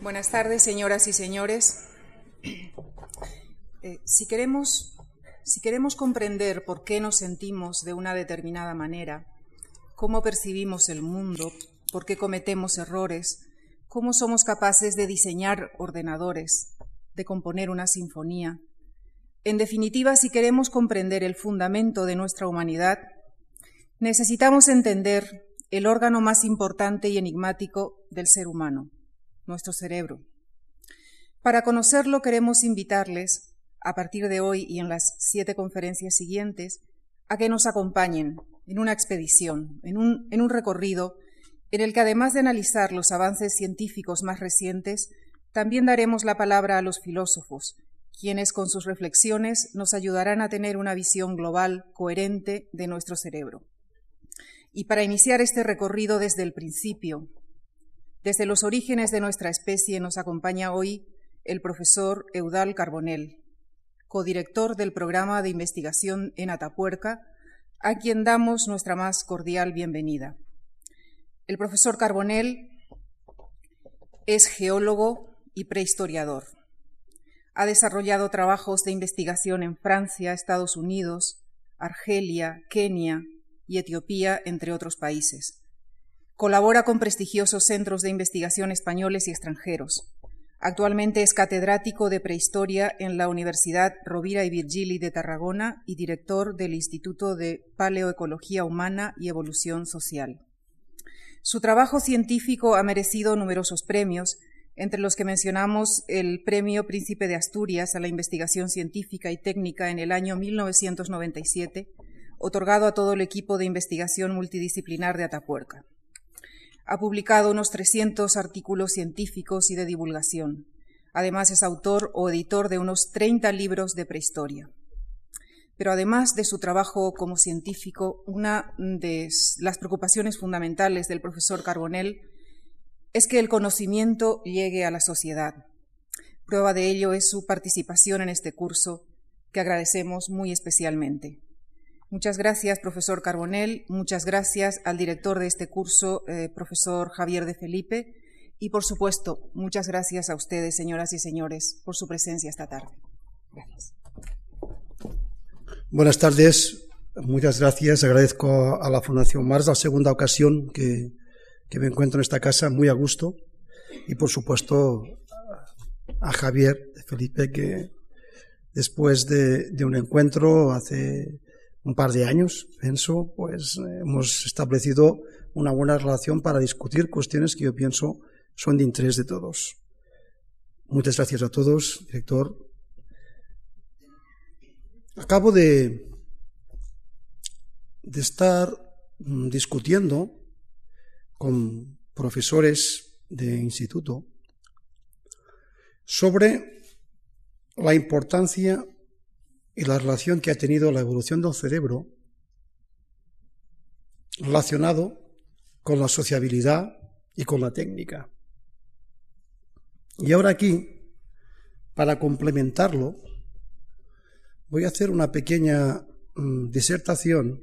Buenas tardes, señoras y señores. Eh, si, queremos, si queremos comprender por qué nos sentimos de una determinada manera, cómo percibimos el mundo, por qué cometemos errores, cómo somos capaces de diseñar ordenadores, de componer una sinfonía, en definitiva, si queremos comprender el fundamento de nuestra humanidad, necesitamos entender el órgano más importante y enigmático del ser humano, nuestro cerebro. Para conocerlo queremos invitarles, a partir de hoy y en las siete conferencias siguientes, a que nos acompañen en una expedición, en un, recorrido en el que además de analizar los avances científicos más recientes, también daremos la palabra a los filósofos, quienes con sus reflexiones nos ayudarán a tener una visión global coherente de nuestro cerebro. Y para iniciar este recorrido desde el principio, desde los orígenes de nuestra especie, nos acompaña hoy el profesor Eudal Carbonell, codirector del programa de investigación en Atapuerca, a quien damos nuestra más cordial bienvenida. El profesor Carbonell es geólogo y prehistoriador. Ha desarrollado trabajos de investigación en Francia, Estados Unidos, Argelia, Kenia y Etiopía, entre otros países. Colabora con prestigiosos centros de investigación españoles y extranjeros. Actualmente es catedrático de prehistoria en la Universidad Rovira y Virgili de Tarragona y director del Instituto de Paleoecología Humana y Evolución Social. Su trabajo científico ha merecido numerosos premios, entre los que mencionamos el Premio Príncipe de Asturias a la Investigación Científica y Técnica en el año 1997, otorgado a todo el equipo de investigación multidisciplinar de Atapuerca. Ha publicado unos 300 artículos científicos y de divulgación. Además es autor o editor de unos 30 libros de prehistoria. Pero además de su trabajo como científico, una de las preocupaciones fundamentales del profesor Carbonell es que el conocimiento llegue a la sociedad. Prueba de ello es su participación en este curso, que agradecemos muy especialmente. Muchas gracias, profesor Carbonell. Muchas gracias al director de este curso, eh, profesor Javier de Felipe. Y, por supuesto, muchas gracias a ustedes, señoras y señores, por su presencia esta tarde. Gracias. Buenas tardes. Muchas gracias. Agradezco a la Fundación Mars la segunda ocasión que me encuentro en esta casa muy a gusto y por supuesto a Javier Felipe que después de, un encuentro hace un par de años, pienso, pues hemos establecido una buena relación para discutir cuestiones que yo pienso son de interés de todos. Muchas gracias a todos, director. Acabo de, de estar mm, discutiendo con profesores de instituto sobre la importancia y la relación que ha tenido la evolución del cerebro relacionado con la sociabilidad y con la técnica. Y ahora aquí, para complementarlo, voy a hacer una pequeña mm, disertación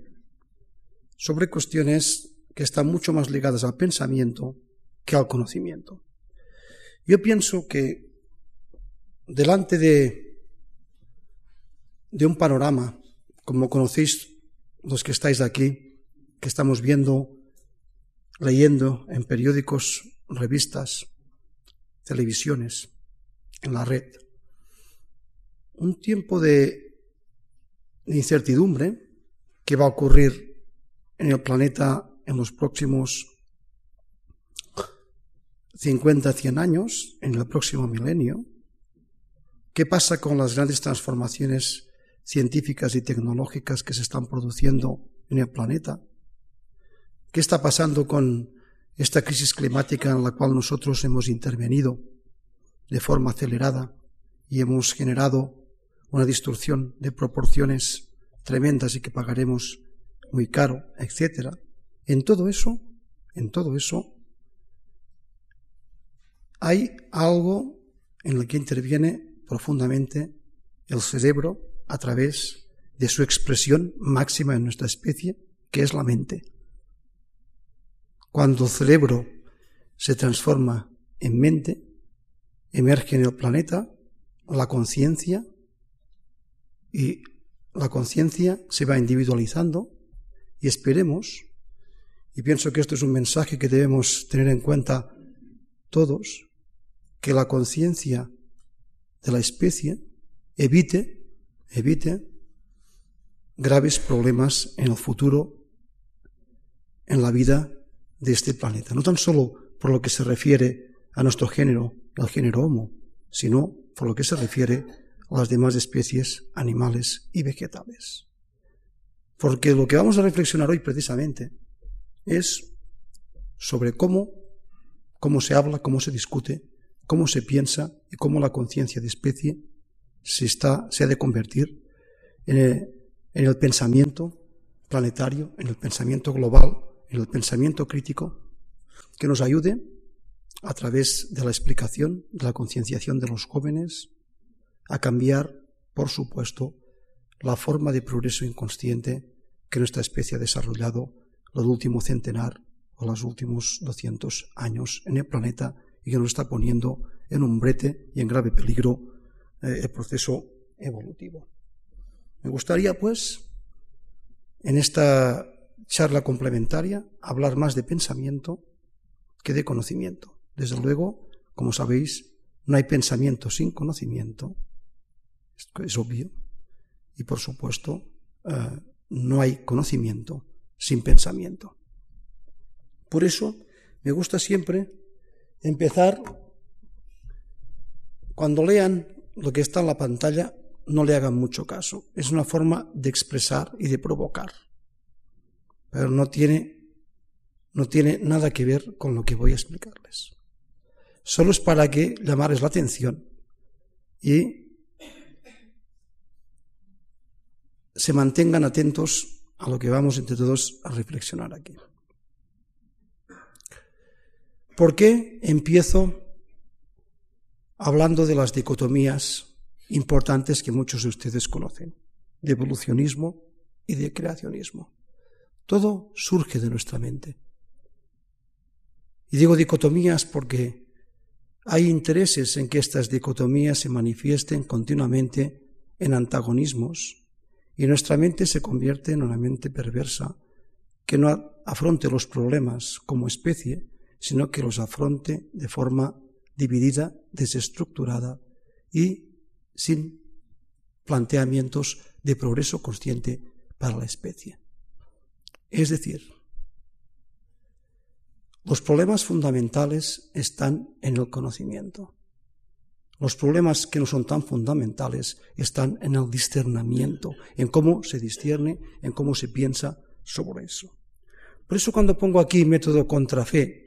sobre cuestiones que están mucho más ligadas al pensamiento que al conocimiento. Yo pienso que delante de, de un panorama, como conocéis los que estáis aquí, que estamos viendo, leyendo en periódicos, revistas, televisiones, en la red, un tiempo de, incertidumbre que va a ocurrir en el planeta en los próximos 50, 100 años, en el próximo milenio? ¿Qué pasa con las grandes transformaciones científicas y tecnológicas que se están produciendo en el planeta? ¿Qué está pasando con esta crisis climática en la cual nosotros hemos intervenido de forma acelerada y hemos generado una destrucción de proporciones tremendas y que pagaremos muy caro, etcétera? En todo eso, en todo eso, hay algo en el que interviene profundamente el cerebro a través de su expresión máxima en nuestra especie, que es la mente. Cuando el cerebro se transforma en mente, emerge en el planeta la conciencia y la conciencia se va individualizando y esperemos, y pienso que esto es un mensaje que debemos tener en cuenta todos, que la conciencia de la especie evite, evite graves problemas en el futuro en la vida de este planeta. No tan solo por lo que se refiere a nuestro género, al género Homo, sino por lo que se refiere a las demás especies animales y vegetales. Porque lo que vamos a reflexionar hoy precisamente es sobre cómo, cómo se habla, cómo se discute, cómo se piensa y cómo la conciencia de especie se, está, se ha de convertir en el, en el pensamiento planetario, en el pensamiento global, en el pensamiento crítico, que nos ayude a través de la explicación, de la concienciación de los jóvenes, a cambiar, por supuesto, la forma de progreso inconsciente que nuestra especie ha desarrollado los últimos centenar o los últimos 200 años en el planeta y que nos está poniendo en un brete y en grave peligro eh, el proceso evolutivo. Me gustaría, pues, en esta charla complementaria, hablar más de pensamiento que de conocimiento. Desde luego, como sabéis, no hay pensamiento sin conocimiento, esto es obvio, y por supuesto, eh, no hay conocimiento sin pensamiento. Por eso me gusta siempre empezar, cuando lean lo que está en la pantalla, no le hagan mucho caso. Es una forma de expresar y de provocar. Pero no tiene, no tiene nada que ver con lo que voy a explicarles. Solo es para que llamarles la atención y se mantengan atentos a lo que vamos entre todos a reflexionar aquí. ¿Por qué empiezo hablando de las dicotomías importantes que muchos de ustedes conocen, de evolucionismo y de creacionismo? Todo surge de nuestra mente. Y digo dicotomías porque hay intereses en que estas dicotomías se manifiesten continuamente en antagonismos y nuestra mente se convierte en una mente perversa que no afronte los problemas como especie, sino que los afronte de forma dividida, desestructurada y sin planteamientos de progreso consciente para la especie. Es decir, los problemas fundamentales están en el conocimiento. Los problemas que no son tan fundamentales están en el discernimiento, en cómo se discierne, en cómo se piensa sobre eso. Por eso cuando pongo aquí método contra fe,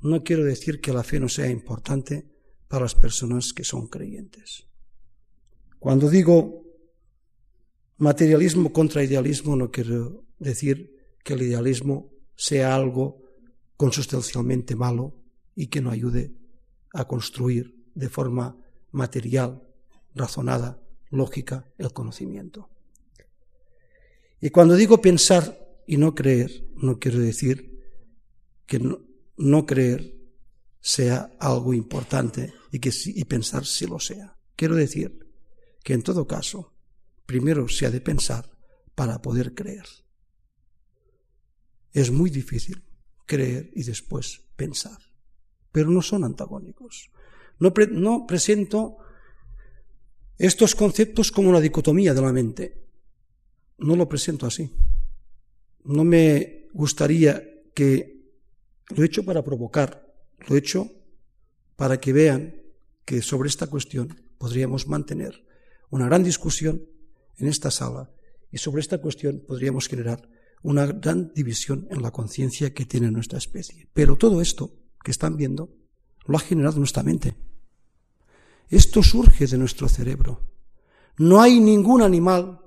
no quiero decir que la fe no sea importante para las personas que son creyentes. Cuando digo materialismo contra idealismo, no quiero decir que el idealismo sea algo consustancialmente malo y que no ayude a construir de forma material, razonada, lógica, el conocimiento. Y cuando digo pensar y no creer, no quiero decir que no, creer sea algo importante y que y pensar sí lo sea. Quiero decir que en todo caso, primero se ha de pensar para poder creer. Es muy difícil creer y después pensar, pero no son antagónicos. No, presento estos conceptos como una dicotomía de la mente. No lo presento así. No me gustaría que lo he hecho para provocar, lo he hecho para que vean que sobre esta cuestión podríamos mantener una gran discusión en esta sala y sobre esta cuestión podríamos generar una gran división en la conciencia que tiene nuestra especie. Pero todo esto que están viendo lo ha generado nuestra mente. Esto surge de nuestro cerebro. No hay ningún animal,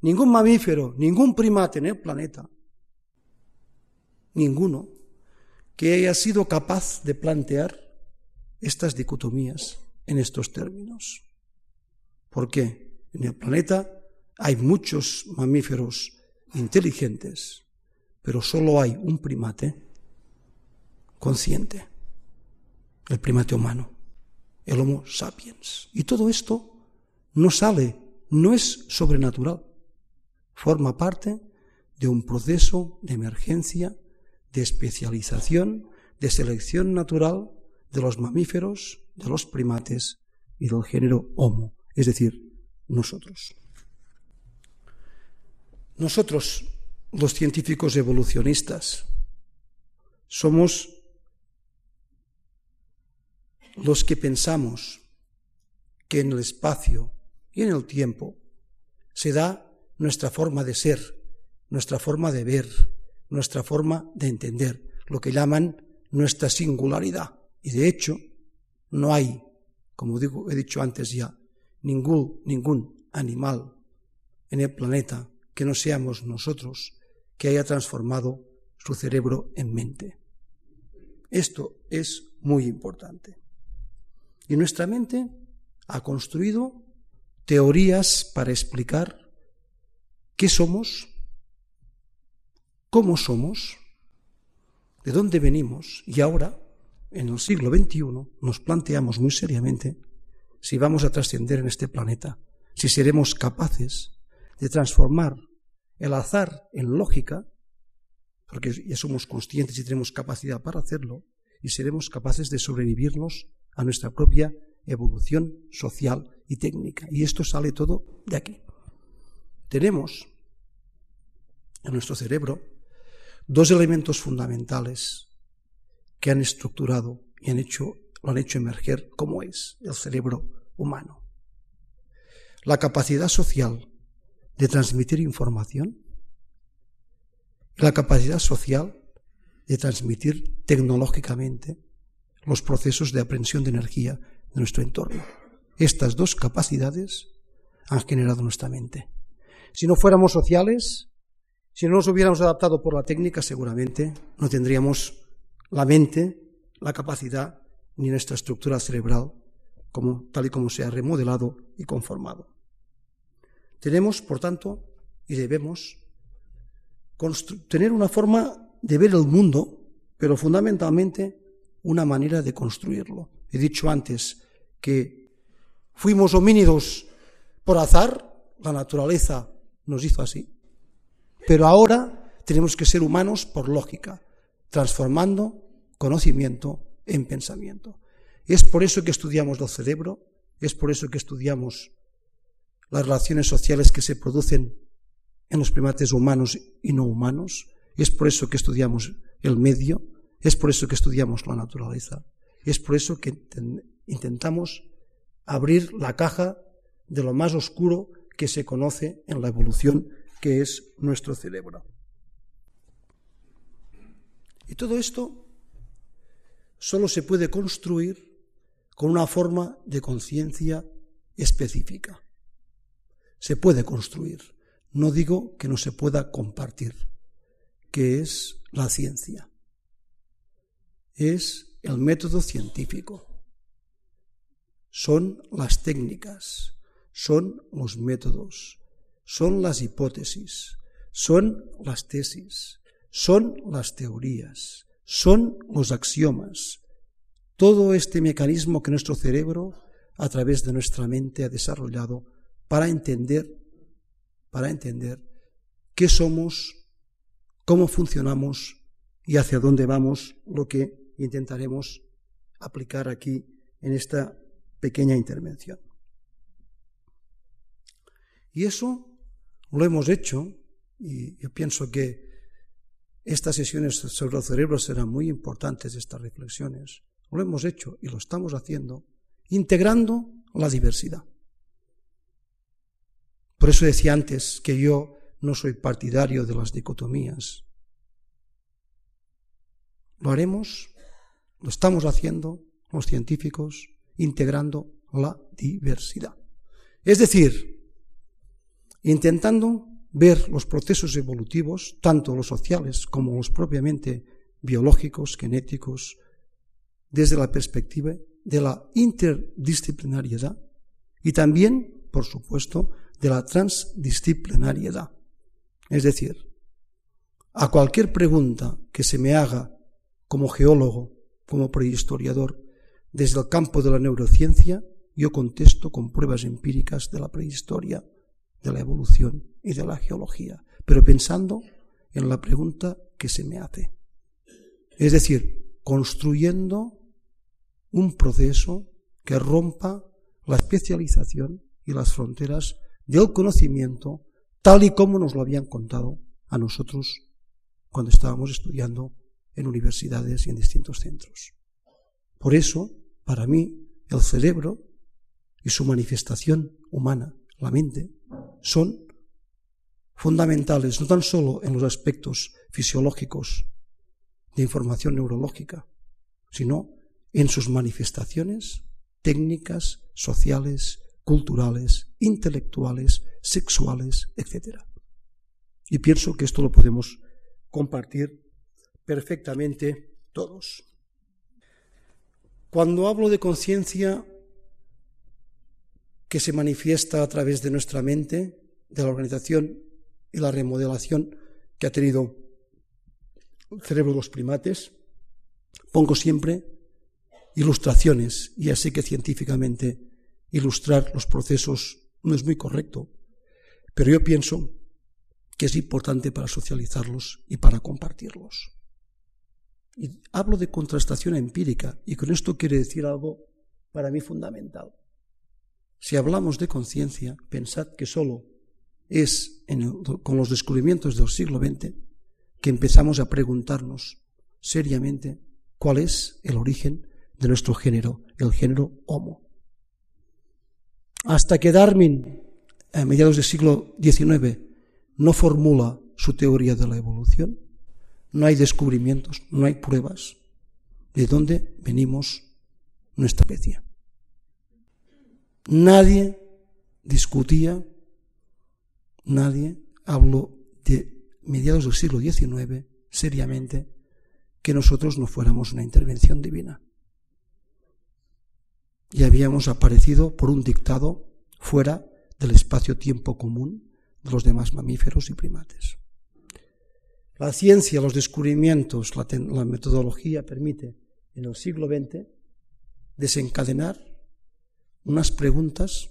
ningún mamífero, ningún primate en el planeta, ninguno, que haya sido capaz de plantear estas dicotomías en estos términos. ¿Por qué? En el planeta hay muchos mamíferos inteligentes, pero solo hay un primate consciente, el primate humano. el Homo sapiens. Y todo esto no sale, no es sobrenatural, forma parte de un proceso de emergencia, de especialización, de selección natural de los mamíferos, de los primates y del género Homo, es decir, nosotros. Nosotros, los científicos evolucionistas, somos los que pensamos que en el espacio y en el tiempo se da nuestra forma de ser, nuestra forma de ver, nuestra forma de entender, lo que llaman nuestra singularidad. Y de hecho, no hay, como digo, he dicho antes ya, ningún, ningún animal en el planeta que no seamos nosotros que haya transformado su cerebro en mente. Esto es muy importante. Y nuestra mente ha construido teorías para explicar qué somos, cómo somos, de dónde venimos y ahora, en el siglo XXI, nos planteamos muy seriamente si vamos a trascender en este planeta, si seremos capaces de transformar el azar en lógica, porque ya somos conscientes y tenemos capacidad para hacerlo, y seremos capaces de sobrevivirnos a nuestra propia evolución social y técnica. Y esto sale todo de aquí. Tenemos en nuestro cerebro dos elementos fundamentales que han estructurado y han hecho, lo han hecho emerger como es el cerebro humano. La capacidad social de transmitir información y la capacidad social de transmitir tecnológicamente los procesos de aprehensión de energía de nuestro entorno. Estas dos capacidades han generado nuestra mente. Si no fuéramos sociales, si no nos hubiéramos adaptado por la técnica, seguramente no tendríamos la mente, la capacidad ni nuestra estructura cerebral como, tal y como se ha remodelado y conformado. Tenemos, por tanto, y debemos tener una forma de ver el mundo, pero fundamentalmente una manera de construirlo. He dicho antes que fuimos homínidos por azar, la naturaleza nos hizo así, pero ahora tenemos que ser humanos por lógica, transformando conocimiento en pensamiento. Es por eso que estudiamos el cerebro, es por eso que estudiamos las relaciones sociales que se producen en los primates humanos y no humanos, es por eso que estudiamos el medio, es por eso que estudiamos la naturaleza, es por eso que intentamos abrir la caja de lo más oscuro que se conoce en la evolución, que es nuestro cerebro. Y todo esto solo se puede construir con una forma de conciencia específica. Se puede construir. No digo que no se pueda compartir, que es la ciencia. Es el método científico. Son las técnicas, son los métodos, son las hipótesis, son las tesis, son las teorías, son los axiomas, todo este mecanismo que nuestro cerebro, a través de nuestra mente, ha desarrollado para entender, para entender qué somos, cómo funcionamos y hacia dónde vamos, lo que intentaremos aplicar aquí en esta pequeña intervención. Y eso lo hemos hecho, y yo pienso que estas sesiones sobre el cerebro serán muy importantes, estas reflexiones. Lo hemos hecho y lo estamos haciendo integrando la diversidad. Por eso decía antes que yo no soy partidario de las dicotomías. Lo haremos, lo estamos haciendo los científicos, integrando la diversidad. Es decir, intentando ver los procesos evolutivos, tanto los sociales como los propiamente biológicos, genéticos, desde la perspectiva de la interdisciplinariedad y también, por supuesto, de la transdisciplinariedad. Es decir, a cualquier pregunta que se me haga como geólogo, como prehistoriador, desde el campo de la neurociencia, yo contesto con pruebas empíricas de la prehistoria, de la evolución y de la geología, pero pensando en la pregunta que se me hace. Es decir, construyendo un proceso que rompa la especialización y las fronteras del conocimiento tal y como nos lo habían contado a nosotros cuando estábamos estudiando en universidades y en distintos centros. Por eso, para mí, el cerebro y su manifestación humana, la mente, son fundamentales no tan solo en los aspectos fisiológicos de información neurológica, sino en sus manifestaciones técnicas, sociales, culturales, intelectuales, sexuales, etc. Y pienso que esto lo podemos compartir perfectamente todos. Cuando hablo de conciencia que se manifiesta a través de nuestra mente, de la organización y la remodelación que ha tenido el cerebro de los primates, pongo siempre ilustraciones, y así que científicamente ilustrar los procesos no es muy correcto, pero yo pienso que es importante para socializarlos y para compartirlos. Y hablo de contrastación empírica, y con esto quiere decir algo para mí fundamental. Si hablamos de conciencia, pensad que solo es con los descubrimientos del siglo XX que empezamos a preguntarnos seriamente cuál es el origen de nuestro género, el género Homo. Hasta que Darwin, a mediados del siglo XIX, no formula su teoría de la evolución, no hay descubrimientos, no hay pruebas de dónde venimos nuestra especie. Nadie discutía, nadie habló de mediados del siglo XIX seriamente que nosotros no fuéramos una intervención divina y habíamos aparecido por un dictado fuera del espacio-tiempo común de los demás mamíferos y primates. La ciencia, los descubrimientos, la, la metodología permite en el siglo XX desencadenar unas preguntas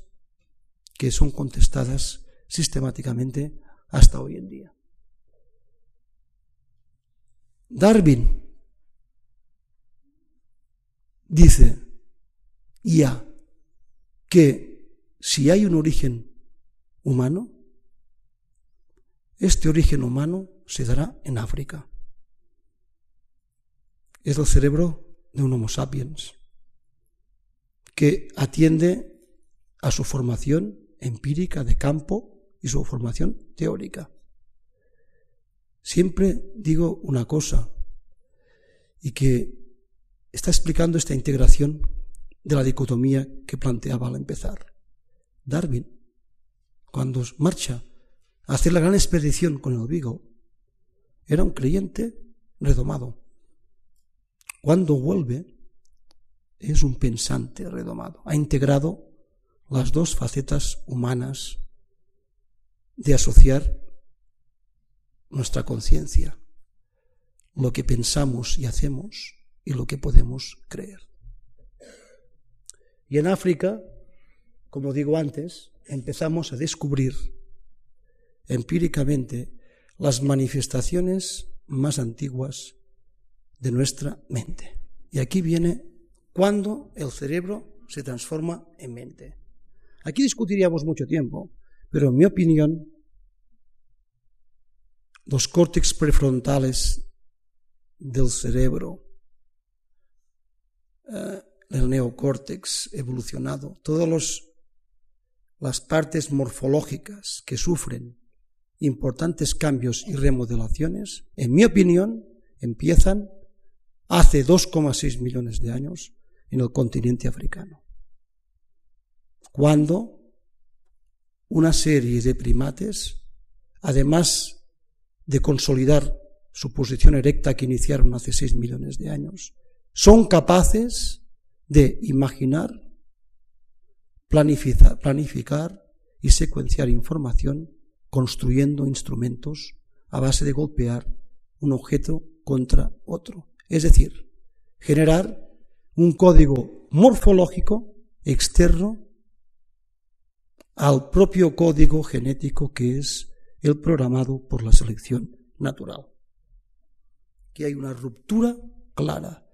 que son contestadas sistemáticamente hasta hoy en día. Darwin dice, ya que si hay un origen humano, este origen humano se dará en África. Es el cerebro de un Homo sapiens que atiende a su formación empírica de campo y su formación teórica. Siempre digo una cosa y que está explicando esta integración de la dicotomía que planteaba al empezar. Darwin, cuando marcha a hacer la gran expedición con el Vigo, era un creyente redomado. Cuando vuelve, es un pensante redomado. Ha integrado las dos facetas humanas de asociar nuestra conciencia, lo que pensamos y hacemos y lo que podemos creer. Y en África, como digo antes, empezamos a descubrir empíricamente las manifestaciones más antiguas de nuestra mente. Y aquí viene cuando el cerebro se transforma en mente. Aquí discutiríamos mucho tiempo, pero en mi opinión, los córtex prefrontales del cerebro eh, el neocórtex evolucionado, todas las partes morfológicas que sufren importantes cambios y remodelaciones, en mi opinión, empiezan hace 2,6 millones de años en el continente africano, cuando una serie de primates, además de consolidar su posición erecta que iniciaron hace 6 millones de años, son capaces de imaginar, planificar, planificar y secuenciar información construyendo instrumentos a base de golpear un objeto contra otro. Es decir, generar un código morfológico externo al propio código genético que es el programado por la selección natural. Que hay una ruptura clara,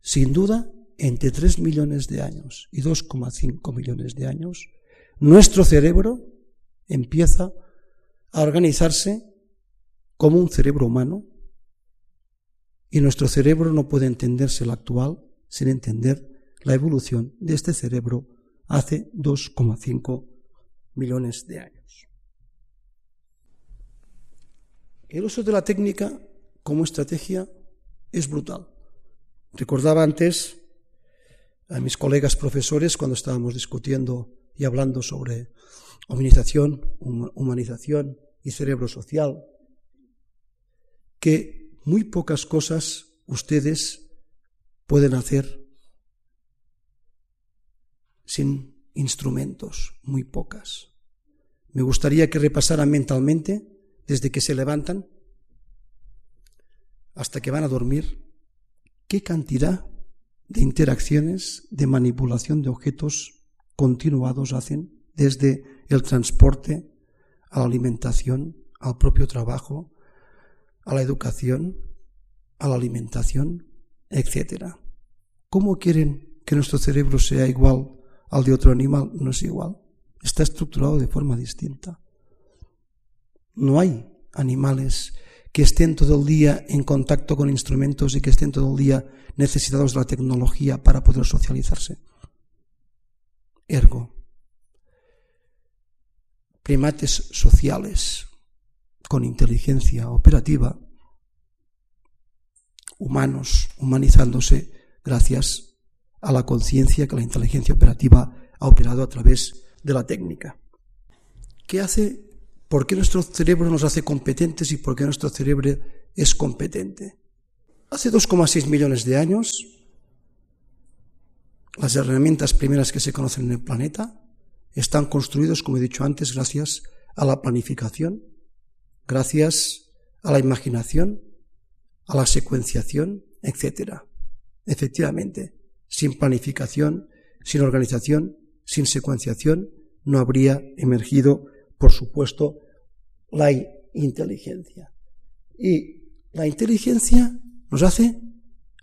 sin duda, entre 3 millones de años y 2,5 millones de años, nuestro cerebro empieza a organizarse como un cerebro humano y nuestro cerebro no puede entenderse el actual sin entender la evolución de este cerebro hace 2,5 millones de años. El uso de la técnica como estrategia es brutal. Recordaba antes a mis colegas profesores cuando estábamos discutiendo y hablando sobre humanización, humanización y cerebro social, que muy pocas cosas ustedes pueden hacer sin instrumentos, muy pocas. Me gustaría que repasaran mentalmente desde que se levantan hasta que van a dormir qué cantidad de interacciones, de manipulación de objetos continuados hacen desde el transporte a la alimentación, al propio trabajo, a la educación, a la alimentación, etc. ¿Cómo quieren que nuestro cerebro sea igual al de otro animal? No es igual. Está estructurado de forma distinta. No hay animales que estén todo el día en contacto con instrumentos y que estén todo el día necesitados de la tecnología para poder socializarse. Ergo, primates sociales con inteligencia operativa, humanos humanizándose gracias a la conciencia que la inteligencia operativa ha operado a través de la técnica. ¿Qué hace? ¿Por qué nuestro cerebro nos hace competentes y por qué nuestro cerebro es competente? Hace 2,6 millones de años, las herramientas primeras que se conocen en el planeta están construidos, como he dicho antes, gracias a la planificación, gracias a la imaginación, a la secuenciación, etc. Efectivamente, sin planificación, sin organización, sin secuenciación, no habría emergido, por supuesto, la inteligencia. Y la inteligencia nos hace,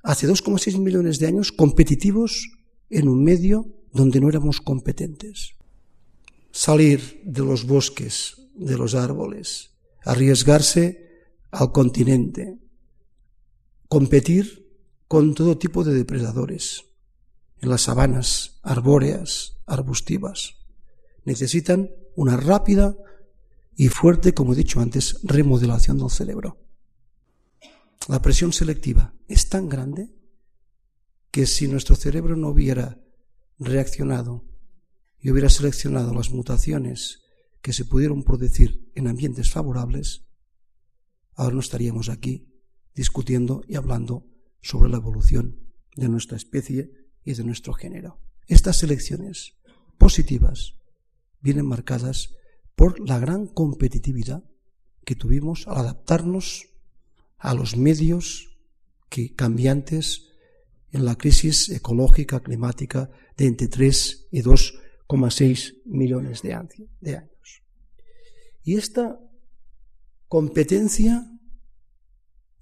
hace 2,6 millones de años, competitivos en un medio donde no éramos competentes. Salir de los bosques, de los árboles, arriesgarse al continente, competir con todo tipo de depredadores en las sabanas arbóreas, arbustivas. Necesitan una rápida y fuerte, como he dicho antes, remodelación del cerebro. La presión selectiva es tan grande que si nuestro cerebro no hubiera reaccionado y hubiera seleccionado las mutaciones que se pudieron producir en ambientes favorables, ahora no estaríamos aquí discutiendo y hablando sobre la evolución de nuestra especie y de nuestro género. Estas selecciones positivas vienen marcadas por la gran competitividad que tuvimos al adaptarnos a los medios que cambiantes en la crisis ecológica climática de entre 3 y 2,6 millones de años. Y esta competencia,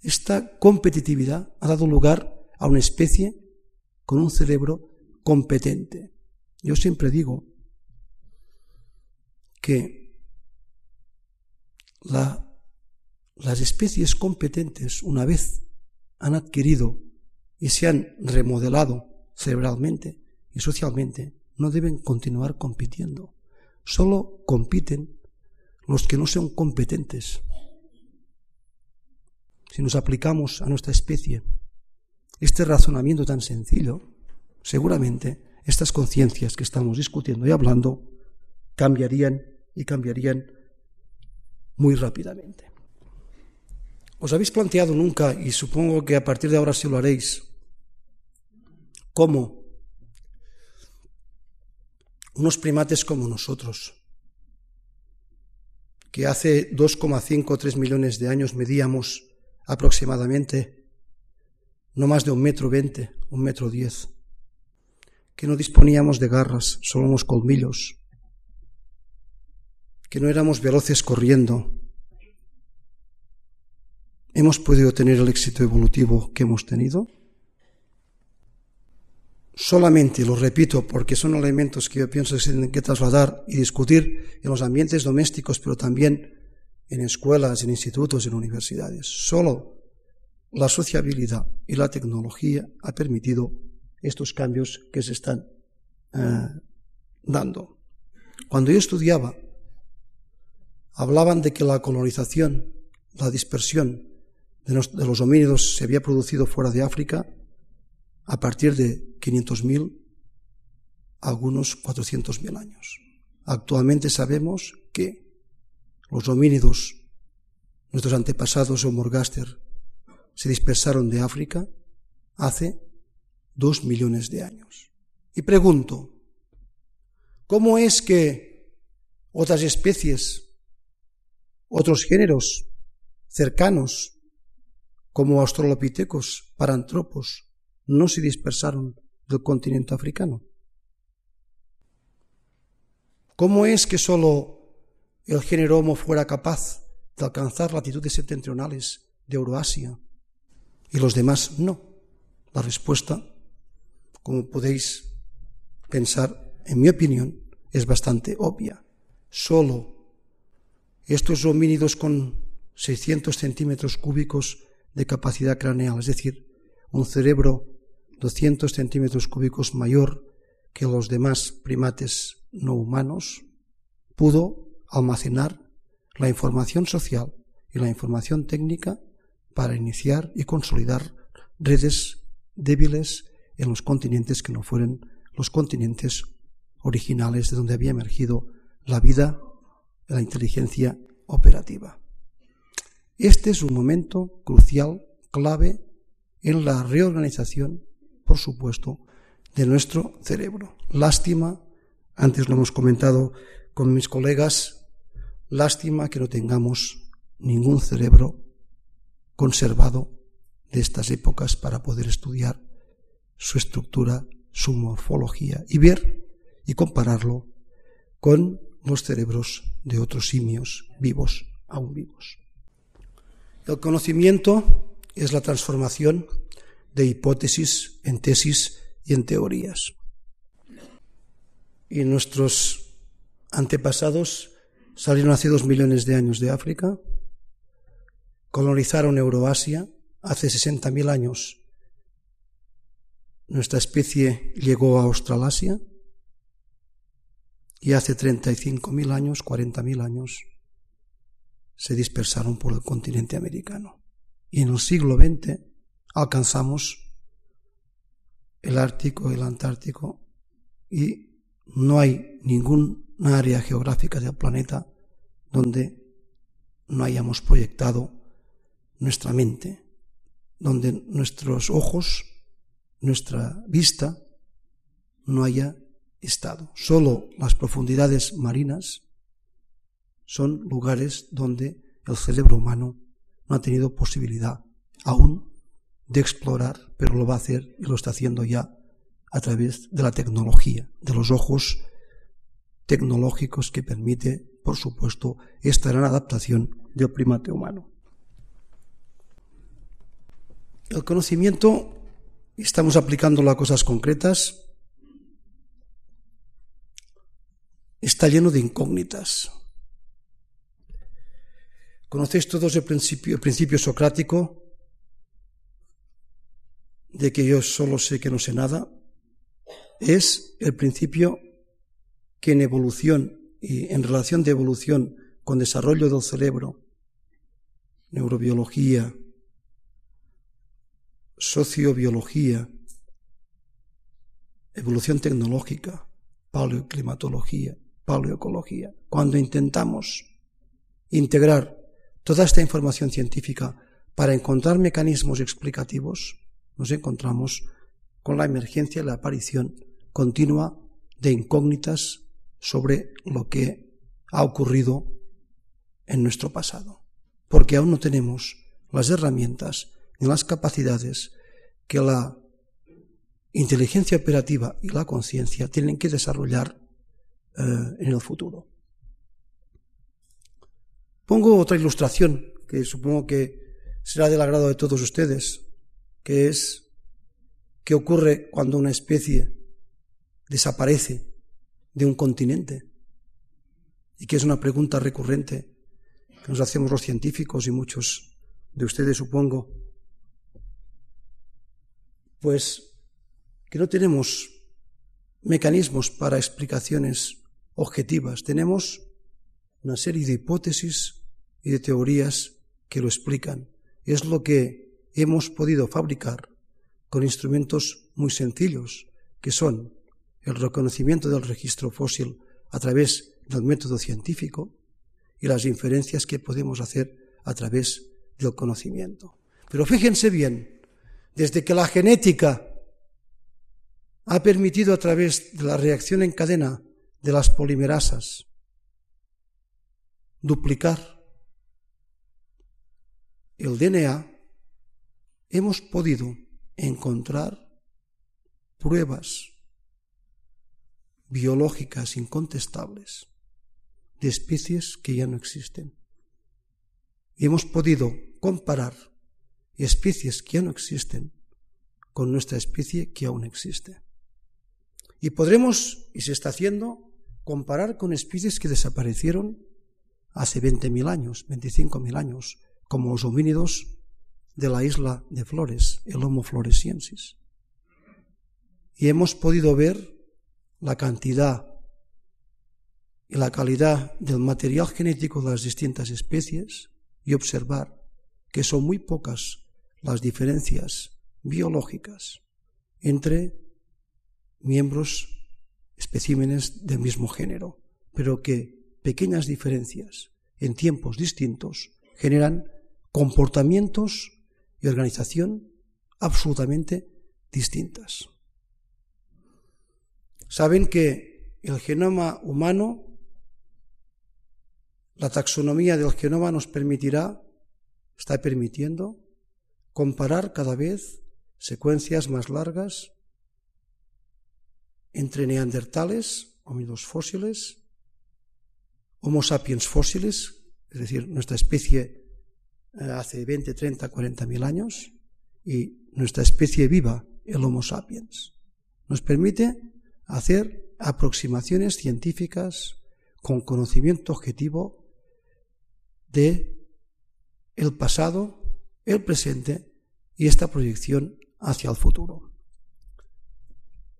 esta competitividad ha dado lugar a una especie con un cerebro competente. Yo siempre digo que la las especies competentes, una vez han adquirido y se han remodelado cerebralmente y socialmente, no deben continuar compitiendo. Solo compiten los que no son competentes. Si nos aplicamos a nuestra especie este razonamiento tan sencillo, seguramente estas conciencias que estamos discutiendo y hablando cambiarían y cambiarían muy rápidamente. ¿Os habéis planteado nunca, y supongo que a partir de ahora sí lo haréis, cómo unos primates como nosotros, que hace 2,5 o 3 millones de años medíamos aproximadamente no más de un metro veinte un metro diez, que no disponíamos de garras, solo unos colmillos, que no éramos veloces corriendo. ¿Hemos podido tener el éxito evolutivo que hemos tenido? Solamente, lo repito, porque son elementos que yo pienso que se tienen que trasladar y discutir en los ambientes domésticos, pero también en escuelas, en institutos, en universidades. Solo la sociabilidad y la tecnología ha permitido estos cambios que se están eh, dando. Cuando yo estudiaba, hablaban de que la colonización, la dispersión de los, de los homínidos se había producido fuera de África a partir de 500.000 algunos 400.000 años. Actualmente sabemos que los homínidos, nuestros antepasados o Morgaster, se dispersaron de África hace dos millones de años. Y pregunto, ¿cómo es que otras especies, otros géneros cercanos, como australopitecos, parantropos, no se dispersaron del continente africano? ¿Cómo es que solo el género Homo fuera capaz de alcanzar latitudes septentrionales de Euroasia y los demás no? La respuesta, como podéis pensar, en mi opinión, es bastante obvia. Solo estos homínidos con 600 centímetros cúbicos de capacidad craneal, es decir, un cerebro 200 centímetros cúbicos mayor que los demás primates no humanos, pudo almacenar la información social y la información técnica para iniciar y consolidar redes débiles en los continentes que no fueran los continentes originales de donde había emergido la vida, la inteligencia operativa. Este es un momento crucial, clave, en la reorganización, por supuesto, de nuestro cerebro. Lástima, antes lo hemos comentado con mis colegas, lástima que no tengamos ningún cerebro conservado de estas épocas para poder estudiar su estructura, su morfología y ver y compararlo con los cerebros de otros simios vivos, aún vivos. El conocimiento es la transformación de hipótesis en tesis y en teorías. Y nuestros antepasados salieron hace dos millones de años de África, colonizaron Euroasia hace 60.000 años. Nuestra especie llegó a Australasia y hace 35.000 años, 40.000 años, se dispersaron por el continente americano. Y en el siglo XX alcanzamos el Ártico, el Antártico, y no hay ninguna área geográfica del planeta donde no hayamos proyectado nuestra mente, donde nuestros ojos, nuestra vista, no haya estado. Solo las profundidades marinas son lugares donde el cerebro humano no ha tenido posibilidad aún de explorar, pero lo va a hacer y lo está haciendo ya a través de la tecnología, de los ojos tecnológicos que permite, por supuesto, esta gran adaptación del primate humano. El conocimiento, estamos aplicándolo a cosas concretas, está lleno de incógnitas. Conocéis todos el principio, el principio socrático de que yo solo sé que no sé nada. Es el principio que en evolución y en relación de evolución con desarrollo del cerebro, neurobiología, sociobiología, evolución tecnológica, paleoclimatología, paleoecología, cuando intentamos integrar toda esta información científica para encontrar mecanismos explicativos, nos encontramos con la emergencia y la aparición continua de incógnitas sobre lo que ha ocurrido en nuestro pasado, porque aún no tenemos las herramientas ni las capacidades que la inteligencia operativa y la conciencia tienen que desarrollar eh, en el futuro. Pongo otra ilustración que supongo que será del agrado de todos ustedes, que es qué ocurre cuando una especie desaparece de un continente. Y que es una pregunta recurrente que nos hacemos los científicos y muchos de ustedes, supongo, pues que no tenemos mecanismos para explicaciones objetivas, tenemos una serie de hipótesis y de teorías que lo explican. Es lo que hemos podido fabricar con instrumentos muy sencillos, que son el reconocimiento del registro fósil a través del método científico y las inferencias que podemos hacer a través del conocimiento. Pero fíjense bien, desde que la genética ha permitido a través de la reacción en cadena de las polimerasas duplicar el DNA, hemos podido encontrar pruebas biológicas incontestables de especies que ya no existen. Y hemos podido comparar especies que ya no existen con nuestra especie que aún existe. Y podremos, y se está haciendo, comparar con especies que desaparecieron hace 20.000 años, 25.000 años, como los homínidos de la isla de Flores, el Homo floresiensis. Y hemos podido ver la cantidad y la calidad del material genético de las distintas especies y observar que son muy pocas las diferencias biológicas entre miembros, especímenes del mismo género, pero que pequeñas diferencias en tiempos distintos generan comportamientos y organización absolutamente distintas. Saben que el genoma humano, la taxonomía del genoma nos permitirá, está permitiendo, comparar cada vez secuencias más largas entre neandertales, homínidos fósiles, Homo sapiens fósiles, es decir, nuestra especie eh, hace 20, 30, 40 mil años, y nuestra especie viva, el Homo sapiens. Nos permite hacer aproximaciones científicas con conocimiento objetivo de el pasado, el presente y esta proyección hacia el futuro.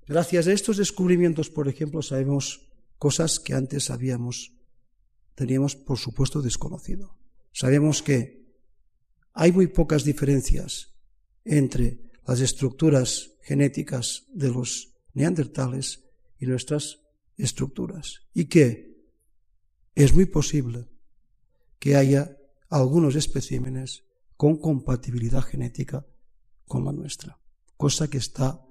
Gracias a estos descubrimientos, por ejemplo, sabemos cosas que antes sabíamos, teníamos por supuesto desconocido. Sabemos que hay muy pocas diferencias entre las estructuras genéticas de los neandertales y nuestras estructuras. Y que es muy posible que haya algunos especímenes con compatibilidad genética con la nuestra, cosa que está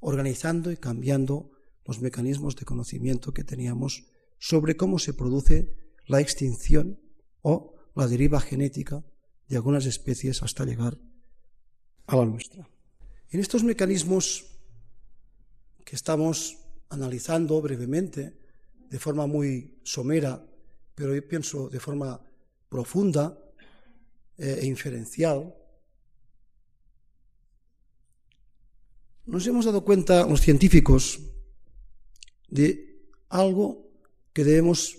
organizando y cambiando los mecanismos de conocimiento que teníamos sobre cómo se produce la extinción o la deriva genética de algunas especies hasta llegar a la nuestra. En estos mecanismos que estamos analizando brevemente, de forma muy somera, pero yo pienso de forma profunda eh, e inferencial, nos hemos dado cuenta, los científicos, de algo que debemos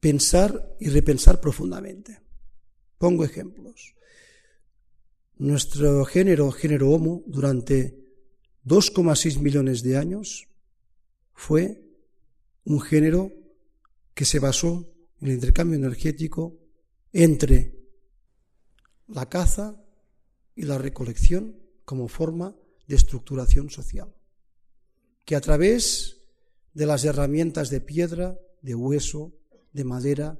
pensar y repensar profundamente. Pongo ejemplos. Nuestro género, género Homo, durante 2,6 millones de años fue un género que se basó en el intercambio energético entre la caza y la recolección como forma de estructuración social, que a través de las herramientas de piedra, de hueso, de madera,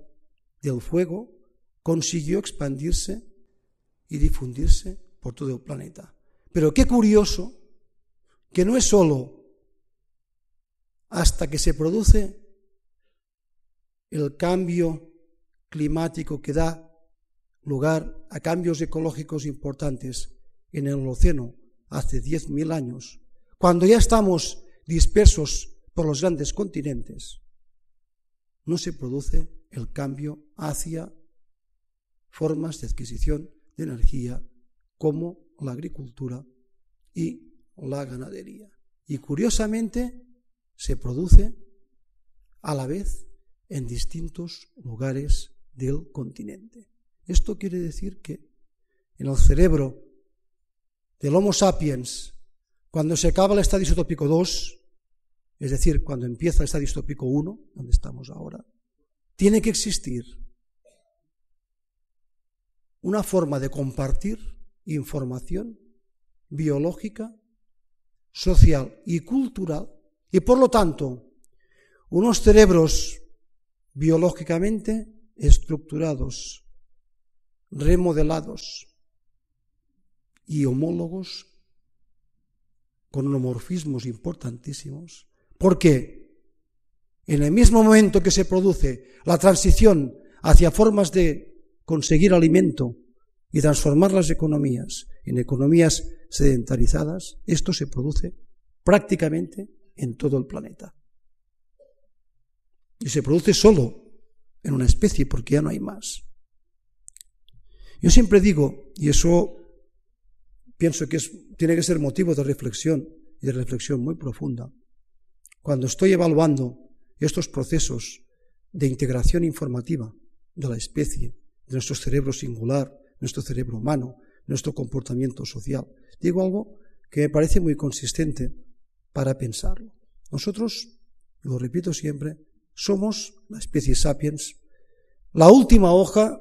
del fuego, consiguió expandirse y difundirse por todo el planeta. Pero qué curioso que no es sólo hasta que se produce el cambio climático que da lugar a cambios ecológicos importantes en el océano hace 10.000 años, cuando ya estamos dispersos por los grandes continentes, no se produce el cambio hacia formas de adquisición energía como la agricultura y la ganadería. Y curiosamente se produce a la vez en distintos lugares del continente. Esto quiere decir que en el cerebro del Homo sapiens, cuando se acaba el estadio isotópico 2, es decir, cuando empieza el estadio isotópico 1, donde estamos ahora, tiene que existir una forma de compartir información biológica, social y cultural, y por lo tanto, unos cerebros biológicamente estructurados, remodelados y homólogos con homorfismos importantísimos, porque en el mismo momento que se produce la transición hacia formas de conseguir alimento y transformar las economías en economías sedentarizadas, esto se produce prácticamente en todo el planeta. Y se produce solo en una especie porque ya no hay más. Yo siempre digo, y eso pienso que tiene que ser motivo de reflexión y de reflexión muy profunda, cuando estoy evaluando estos procesos de integración informativa de la especie, nuestro cerebro singular, nuestro cerebro humano, nuestro comportamiento social, digo algo que me parece muy consistente para pensarlo. Nosotros, lo repito siempre, somos la especie sapiens, la última hoja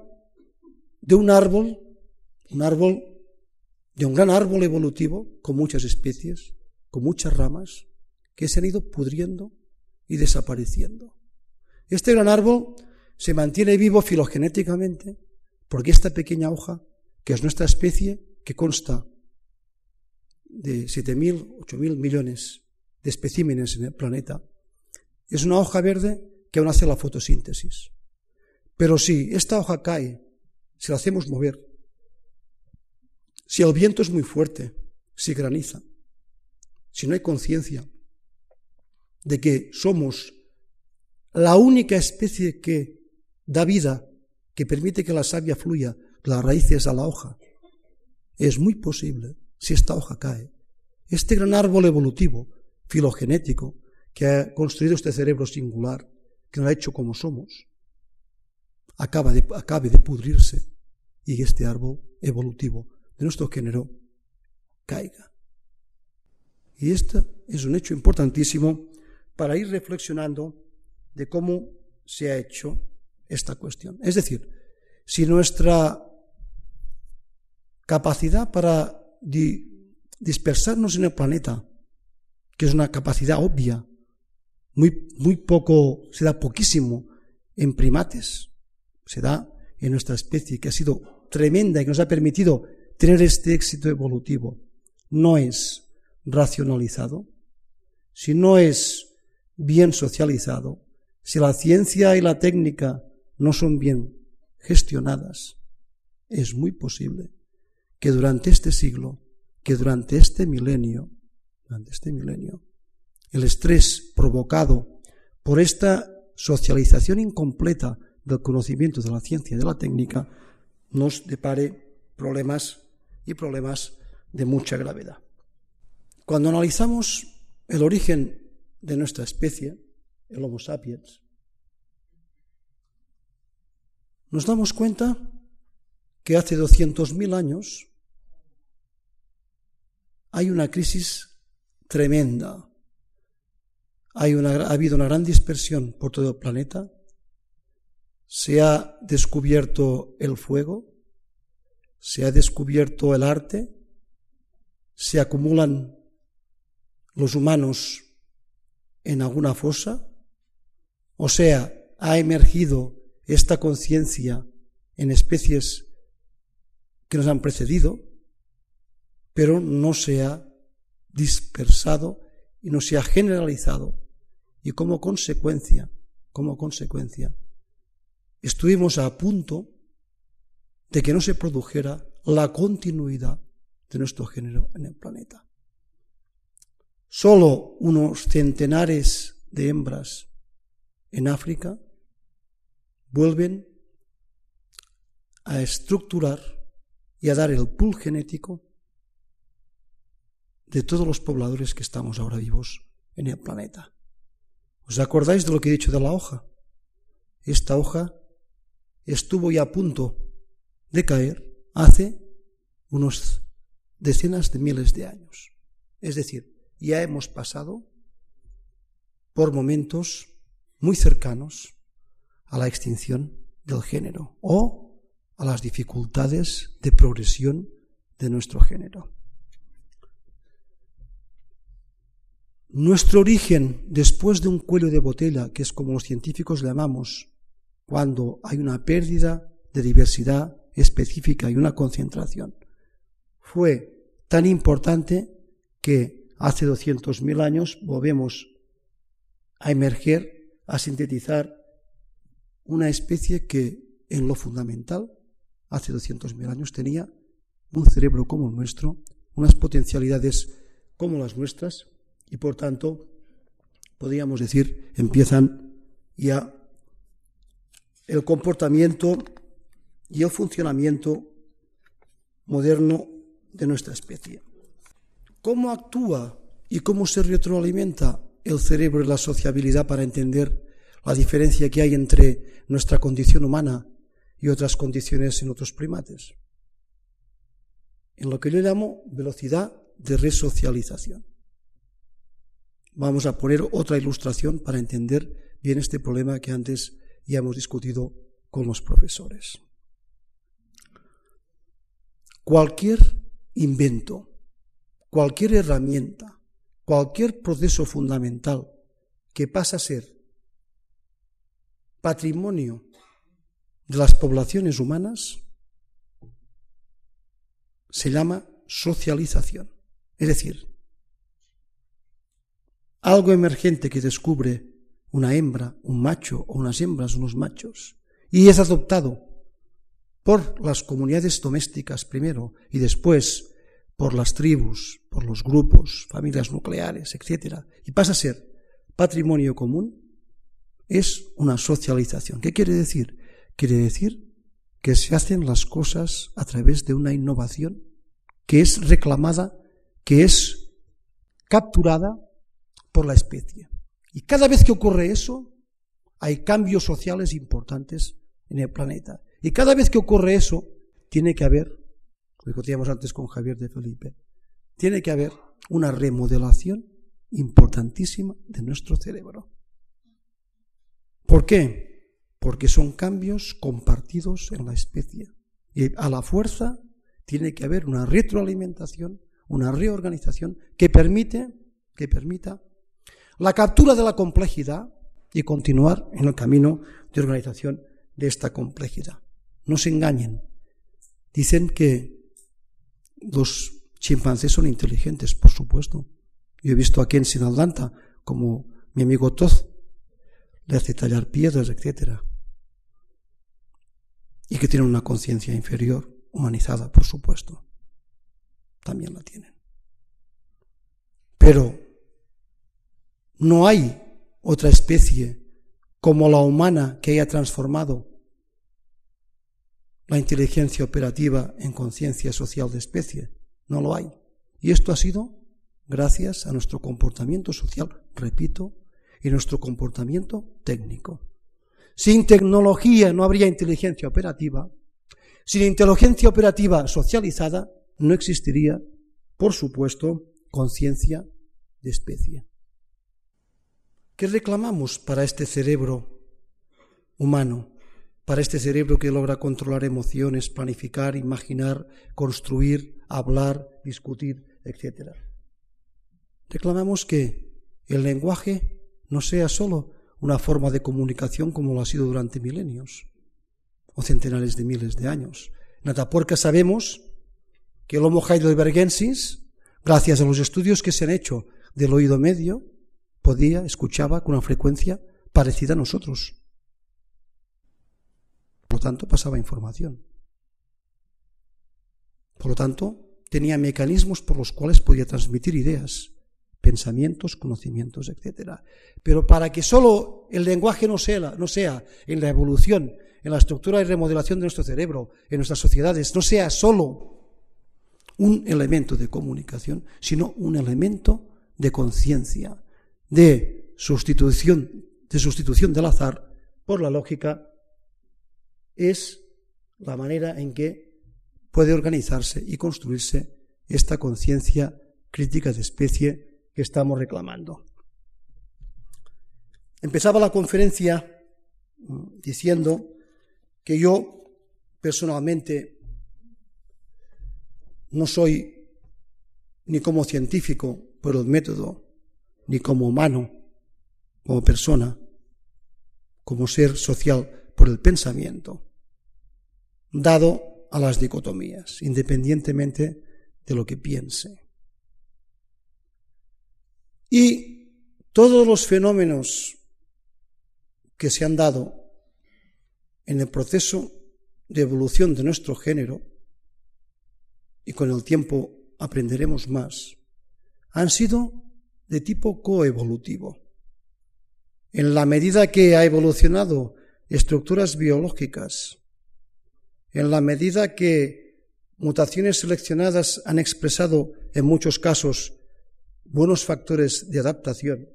de un árbol, un árbol, de un gran árbol evolutivo con muchas especies, con muchas ramas, que se han ido pudriendo y desapareciendo. Este gran árbol se mantiene vivo filogenéticamente porque esta pequeña hoja, que es nuestra especie, que consta de 7.000, 8.000 millones de especímenes en el planeta, es una hoja verde que aún hace la fotosíntesis. Pero si esta hoja cae, si la hacemos mover, si el viento es muy fuerte, si graniza, si no hay conciencia de que somos la única especie que da vida, que permite que la savia fluya las raíces a la hoja, es muy posible, si esta hoja cae, este gran árbol evolutivo, filogenético, que ha construido este cerebro singular, que nos ha hecho como somos, acaba de, acabe de pudrirse y este árbol evolutivo de nuestro género caiga. Y este es un hecho importantísimo para ir reflexionando de cómo se ha hecho esta cuestión. Es decir, si nuestra capacidad para dispersarnos en el planeta, que es una capacidad obvia, muy, muy poco, se da poquísimo en primates, se da en nuestra especie, que ha sido tremenda y que nos ha permitido tener este éxito evolutivo, no es racionalizado, si no es bien socializado, si la ciencia y la técnica no son bien gestionadas, es muy posible que durante este siglo, que durante este milenio, durante este milenio, el estrés provocado por esta socialización incompleta del conocimiento de la ciencia y de la técnica nos depare problemas y problemas de mucha gravedad. Cuando analizamos el origen de nuestra especie, el Homo sapiens, nos damos cuenta que hace 200.000 años hay una crisis tremenda. Ha habido una gran dispersión por todo el planeta, se ha descubierto el fuego, se ha descubierto el arte, se acumulan los humanos en alguna fosa, o sea, ha emergido esta conciencia en especies que nos han precedido, pero no se ha dispersado y no se ha generalizado y como consecuencia, como consecuencia, estuvimos a punto de que no se produjera la continuidad de nuestro género en el planeta. Solo unos centenares de hembras en África vuelven a estructurar y a dar el pool genético de todos los pobladores que estamos ahora vivos en el planeta. ¿Os acordáis de lo que he dicho de la hoja? Esta hoja estuvo ya a punto de caer hace unos decenas de miles de años. Es decir, ya hemos pasado por momentos muy cercanos a la extinción del género o a las dificultades de progresión de nuestro género. Nuestro origen después de un cuello de botella, que es como los científicos llamamos, cuando hay una pérdida de diversidad específica y una concentración, fue tan importante que hace 200.000 años volvemos a emerger, a sintetizar una especie que en lo fundamental, hace 200.000 años, tenía un cerebro como el nuestro, unas potencialidades como las nuestras, y por tanto, podríamos decir, empiezan ya el comportamiento y el funcionamiento moderno de nuestra especie. ¿Cómo actúa y cómo se retroalimenta el cerebro y la sociabilidad para entender la diferencia que hay entre nuestra condición humana y otras condiciones en otros primates? En lo que yo llamo velocidad de resocialización. Vamos a poner otra ilustración para entender bien este problema que antes ya hemos discutido con los profesores. Cualquier invento, cualquier herramienta, cualquier proceso fundamental que pasa a ser patrimonio de las poblaciones humanas se llama socialización. Es decir, algo emergente que descubre una hembra, un macho o unas hembras, unos machos, y es adoptado por las comunidades domésticas primero y después por las tribus, por los grupos, familias nucleares, etc., y pasa a ser patrimonio común, es una socialización. ¿Qué quiere decir? Quiere decir que se hacen las cosas a través de una innovación que es reclamada, que es capturada por la especie. Y cada vez que ocurre eso, hay cambios sociales importantes en el planeta. Y cada vez que ocurre eso, tiene que haber, lo que antes con Javier de Felipe, tiene que haber una remodelación importantísima de nuestro cerebro. ¿Por qué? Porque son cambios compartidos en la especie. Y a la fuerza tiene que haber una retroalimentación, una reorganización que permite, que permita la captura de la complejidad y continuar en el camino de organización de esta complejidad. No se engañen. Dicen que los chimpancés son inteligentes, por supuesto. Yo he visto aquí en Sinaldanta como mi amigo Toz le hace tallar piedras, etc. Y que tienen una conciencia inferior, humanizada, por supuesto. También la tienen. Pero no hay otra especie como la humana que haya transformado la inteligencia operativa en conciencia social de especie. No lo hay. Y esto ha sido gracias a nuestro comportamiento social, repito, y nuestro comportamiento técnico. Sin tecnología no habría inteligencia operativa. Sin inteligencia operativa socializada no existiría, por supuesto, conciencia de especie. ¿Qué reclamamos para este cerebro humano? Para este cerebro que logra controlar emociones, planificar, imaginar, construir, hablar, discutir, etc. Reclamamos que el lenguaje no sea sólo una forma de comunicación como lo ha sido durante milenios o centenares de miles de años. En Atapuerca sabemos que el Homo heidelbergensis, gracias a los estudios que se han hecho del oído medio, podía, escuchaba con una frecuencia parecida a nosotros. Por lo tanto, pasaba información. Por lo tanto, tenía mecanismos por los cuales podía transmitir ideas, pensamientos, conocimientos, etc. Pero para que solo el lenguaje no sea, no sea en la evolución, en la estructura y remodelación de nuestro cerebro, en nuestras sociedades, no sea solo un elemento de comunicación, sino un elemento de conciencia, de sustitución, de sustitución del azar por la lógica, es la manera en que puede organizarse y construirse esta conciencia crítica de especie estamos reclamando. Empezaba la conferencia mm, diciendo que yo personalmente no soy ni como científico por el método, ni como humano, como persona, como ser social por el pensamiento, dado a las dicotomías, independientemente de lo que piense. Y todos los fenómenos que se han dado en el proceso de evolución de nuestro género, y con el tiempo aprenderemos más, han sido de tipo coevolutivo. En la medida que ha evolucionado estructuras biológicas, en la medida que mutaciones seleccionadas han expresado en muchos casos buenos factores de adaptación,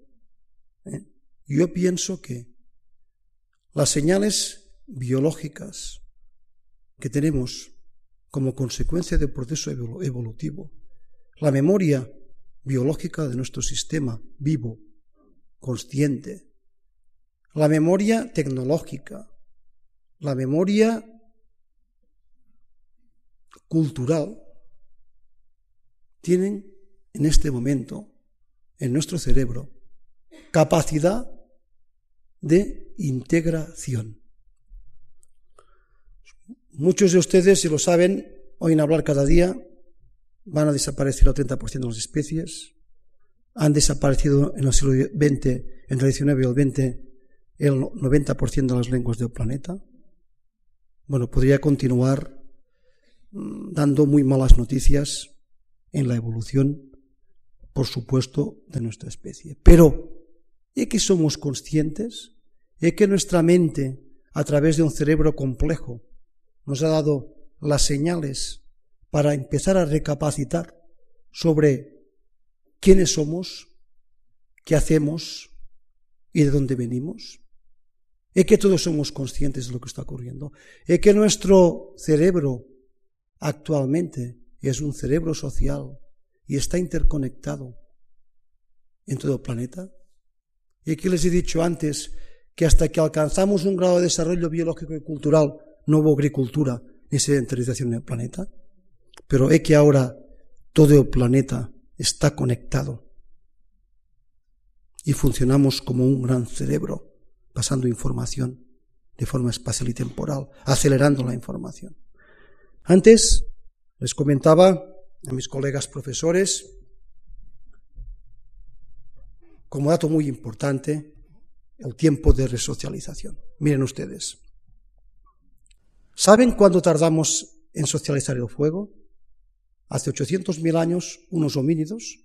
¿eh? yo pienso que las señales biológicas que tenemos como consecuencia del proceso evolutivo, la memoria biológica de nuestro sistema vivo, consciente, la memoria tecnológica, la memoria cultural, tienen en este momento en nuestro cerebro capacidad de integración. Muchos de ustedes, si lo saben, oyen hablar cada día, van a desaparecer el 30% de las especies, han desaparecido en el siglo XX, en el XIX y el XX, el 90% de las lenguas del planeta. Bueno, podría continuar mm, dando muy malas noticias en la evolución por supuesto, de nuestra especie. Pero, ¿es que somos conscientes? ¿Es que nuestra mente, a través de un cerebro complejo, nos ha dado las señales para empezar a recapacitar sobre quiénes somos, qué hacemos y de dónde venimos? ¿Es que todos somos conscientes de lo que está ocurriendo? ¿Es que nuestro cerebro actualmente es un cerebro social y está interconectado en todo el planeta. Y aquí les he dicho antes que hasta que alcanzamos un grado de desarrollo biológico y cultural no hubo agricultura ni sedentarización en el planeta. Pero es que ahora todo el planeta está conectado y funcionamos como un gran cerebro, pasando información de forma espacial y temporal, acelerando la información. Antes les comentaba a mis colegas profesores, como dato muy importante, el tiempo de resocialización. Miren ustedes. ¿Saben cuándo tardamos en socializar el fuego? Hace 800.000 años, unos homínidos,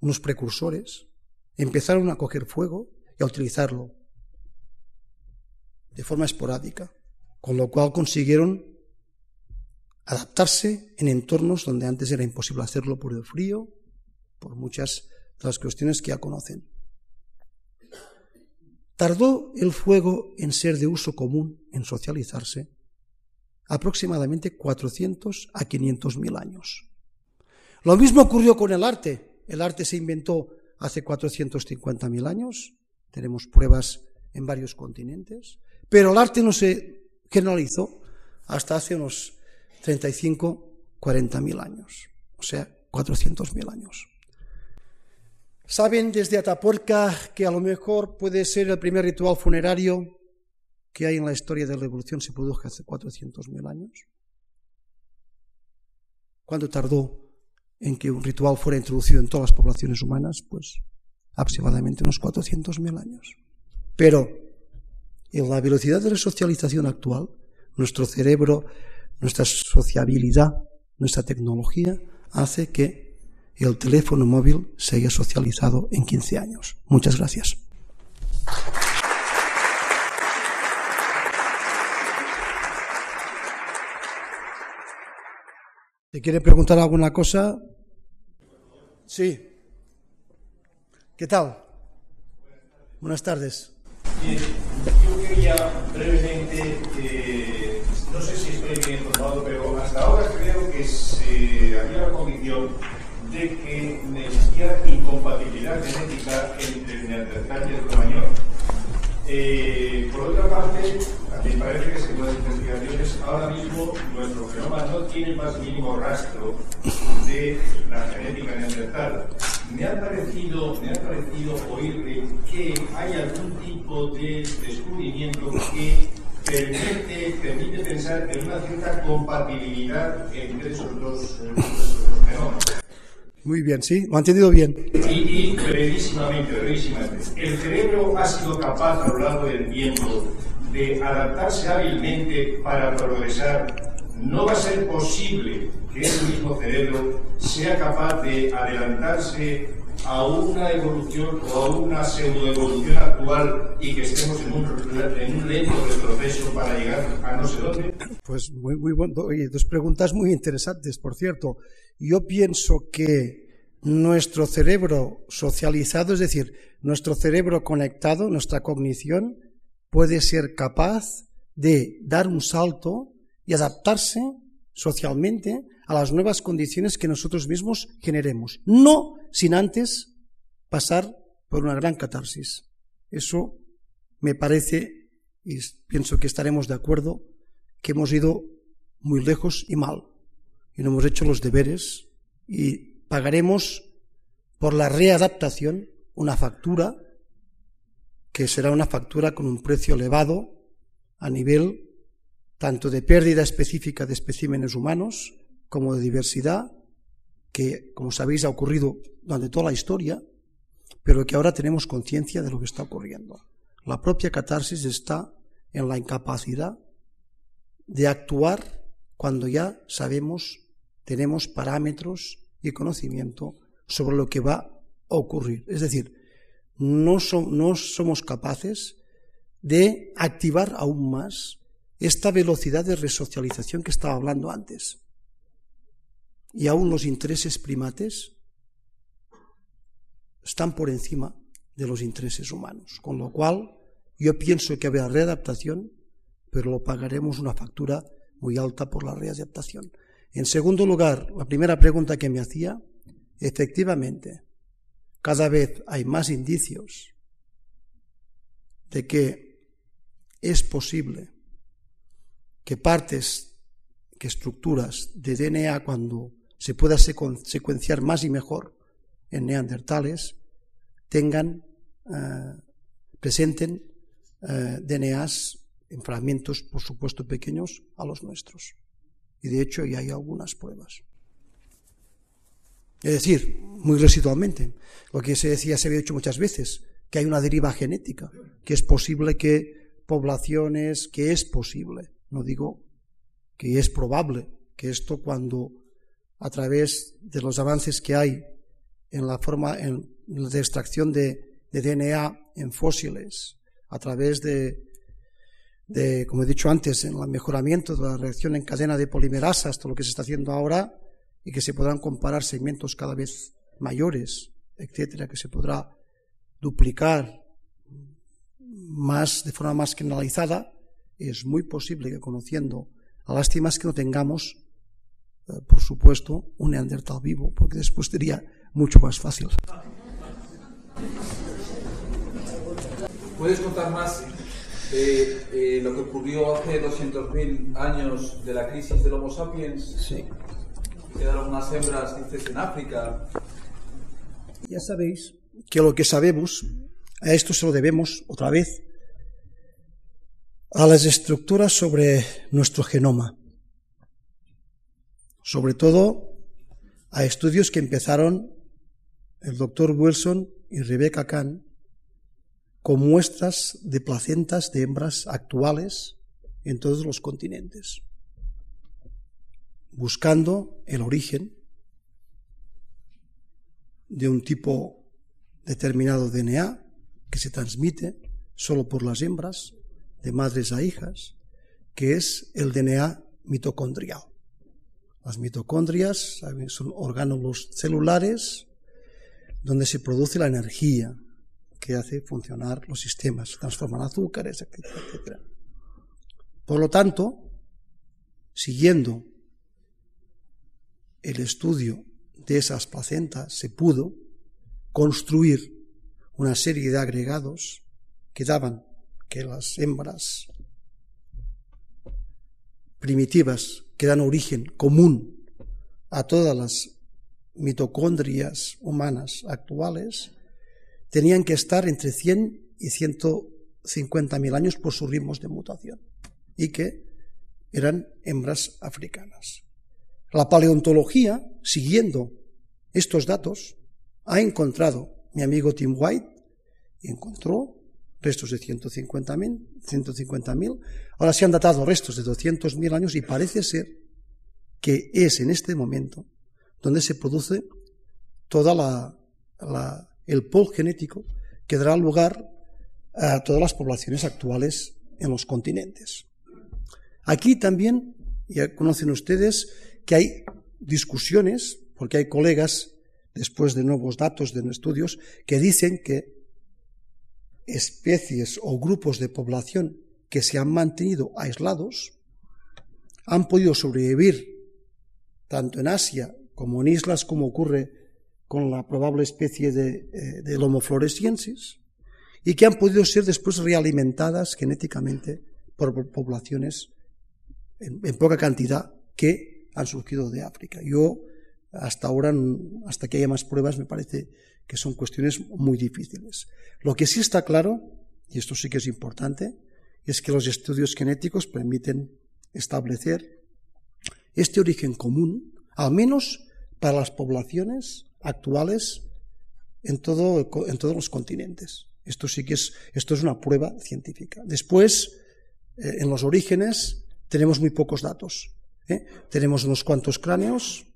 unos precursores, empezaron a coger fuego y a utilizarlo de forma esporádica, con lo cual consiguieron adaptarse en entornos donde antes era imposible hacerlo por el frío, por muchas de las cuestiones que ya conocen. Tardó el fuego en ser de uso común, en socializarse, aproximadamente 400 a 500 mil años. Lo mismo ocurrió con el arte. El arte se inventó hace 450 mil años. Tenemos pruebas en varios continentes. Pero el arte no se generalizó hasta hace unos 35, 40 mil años, o sea, 400 mil años. Saben desde Atapuerca que a lo mejor puede ser el primer ritual funerario que hay en la historia de la evolución se produjo hace 400 mil años. ¿Cuánto tardó en que un ritual fuera introducido en todas las poblaciones humanas? Pues aproximadamente unos 400 mil años. Pero en la velocidad de la socialización actual, nuestro cerebro nuestra sociabilidad nuestra tecnología hace que el teléfono móvil se haya socializado en 15 años. Muchas gracias. ¿Te quiere preguntar alguna cosa? Sí. ¿Qué tal? Buenas tardes. yo quería brevemente, eh, estoy bien informado, pero hasta ahora creo que se había la convicción de que existía incompatibilidad genética entre el neandertal y el cromañón. Eh, por otra parte, a mí me parece que según las investigaciones, ahora mismo nuestro genoma no tiene más mínimo rastro de la genética neandertal. Me ha parecido, me ha parecido oír que hay algún tipo de descubrimiento que permite, permite pensar en una cierta compatibilidad entre esos dos, dos genomas. Muy bien, sí, lo ha entendido bien. Y, y brevísimamente, brevísimamente, el cerebro ha sido capaz a lo largo del tiempo de adaptarse hábilmente para progresar. No va a ser posible que ese mismo cerebro sea capaz de adelantarse a una evolución o a una pseudoevolución actual y que estemos en un, en un lento retroceso para llegar a no sé dónde? Pues muy, muy bueno. Dos preguntas muy interesantes, por cierto. Yo pienso que nuestro cerebro socializado, es decir, nuestro cerebro conectado, nuestra cognición, puede ser capaz de dar un salto y adaptarse socialmente a las nuevas condiciones que nosotros mismos generemos, no sin antes pasar por una gran catarsis. Eso me parece, y pienso que estaremos de acuerdo, que hemos ido muy lejos y mal, y no hemos hecho los deberes y pagaremos por la readaptación una factura que será una factura con un precio elevado a nivel tanto de pérdida específica de especímenes humanos como de diversidad, que, como sabéis, ha ocurrido durante toda la historia, pero que ahora tenemos conciencia de lo que está ocurriendo. La propia catarsis está en la incapacidad de actuar cuando ya sabemos, tenemos parámetros y conocimiento sobre lo que va a ocurrir. Es decir, no, no somos capaces de activar aún más esta velocidad de resocialización que estaba hablando antes. Y aún los intereses primates están por encima de los intereses humanos. Con lo cual, yo pienso que habrá readaptación, pero lo pagaremos una factura muy alta por la readaptación. En segundo lugar, la primera pregunta que me hacía, efectivamente, cada vez hay más indicios de que es posible que partes, que estructuras de DNA cuando se pueda secuenciar más y mejor en neandertales, tengan, eh, presenten eh, DNAs en fragmentos, por supuesto, pequeños a los nuestros. Y de hecho ya hay algunas pruebas. Es decir, muy residualmente, lo que se decía, se había dicho muchas veces, que hay una deriva genética, que es posible que poblaciones, que es posible, no digo que es probable, que esto cuando a través de los avances que hay en la forma en, de extracción de, de DNA en fósiles, a través de, de, como he dicho antes, en el mejoramiento de la reacción en cadena de polimerasas, todo lo que se está haciendo ahora, y que se podrán comparar segmentos cada vez mayores, etcétera, que se podrá duplicar más de forma más generalizada, es muy posible que conociendo, la lástima es que no tengamos, por supuesto, un neandertal vivo, porque después sería mucho más fácil. ¿Puedes contar más de eh, lo que ocurrió hace 200.000 años de la crisis del Homo sapiens? Sí. Quedaron unas hembras, dices, en África. Ya sabéis que lo que sabemos, a esto se lo debemos, otra vez, a las estructuras sobre nuestro genoma. Sobre todo a estudios que empezaron el doctor Wilson y Rebecca Kahn con muestras de placentas de hembras actuales en todos los continentes buscando el origen de un tipo determinado DNA que se transmite solo por las hembras, de madres a hijas, que es el DNA mitocondrial. Las mitocondrias son orgánulos celulares donde se produce la energía que hace funcionar los sistemas, transforman azúcares, etc. Por lo tanto, siguiendo el estudio de esas placentas, se pudo construir una serie de agregados que daban que las hembras primitivas que dan origen común a todas las mitocondrias humanas actuales tenían que estar entre 100 y 150 mil años por sus ritmos de mutación y que eran hembras africanas. La paleontología, siguiendo estos datos, ha encontrado, mi amigo Tim White encontró restos de 150.000, 150.000, ahora se han datado restos de 200.000 años y parece ser que es en este momento donde se produce toda la, el pol genético que dará lugar a todas las poblaciones actuales en los continentes. Aquí también, ya conocen ustedes que hay discusiones, porque hay colegas, después de nuevos datos de estudios, que dicen que especies o grupos de población que se han mantenido aislados han podido sobrevivir tanto en Asia como en islas, como ocurre con la probable especie de, eh, y que han podido ser después realimentadas genéticamente por poblaciones en, en poca cantidad que han surgido de África. Yo, hasta ahora, hasta que haya más pruebas, me parece que son cuestiones muy difíciles. Lo que sí está claro, y esto sí que es importante, es que los estudios genéticos permiten establecer este origen común, al menos para las poblaciones actuales en, todo, en todos los continentes. Esto sí que es, esto es una prueba científica. Después, eh, en los orígenes, tenemos muy pocos datos. ¿eh? Tenemos unos cuantos cráneos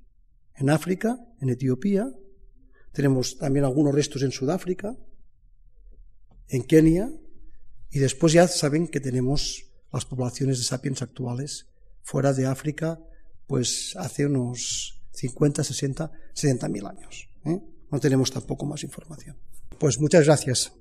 en África, en Etiopía, tenemos también algunos restos en Sudáfrica, en Kenia, y después ya saben que tenemos las poblaciones de sapiens actuales fuera de África, pues hace unos 50, 60, 70 mil años. ¿eh? No tenemos tampoco más información. Pues muchas gracias.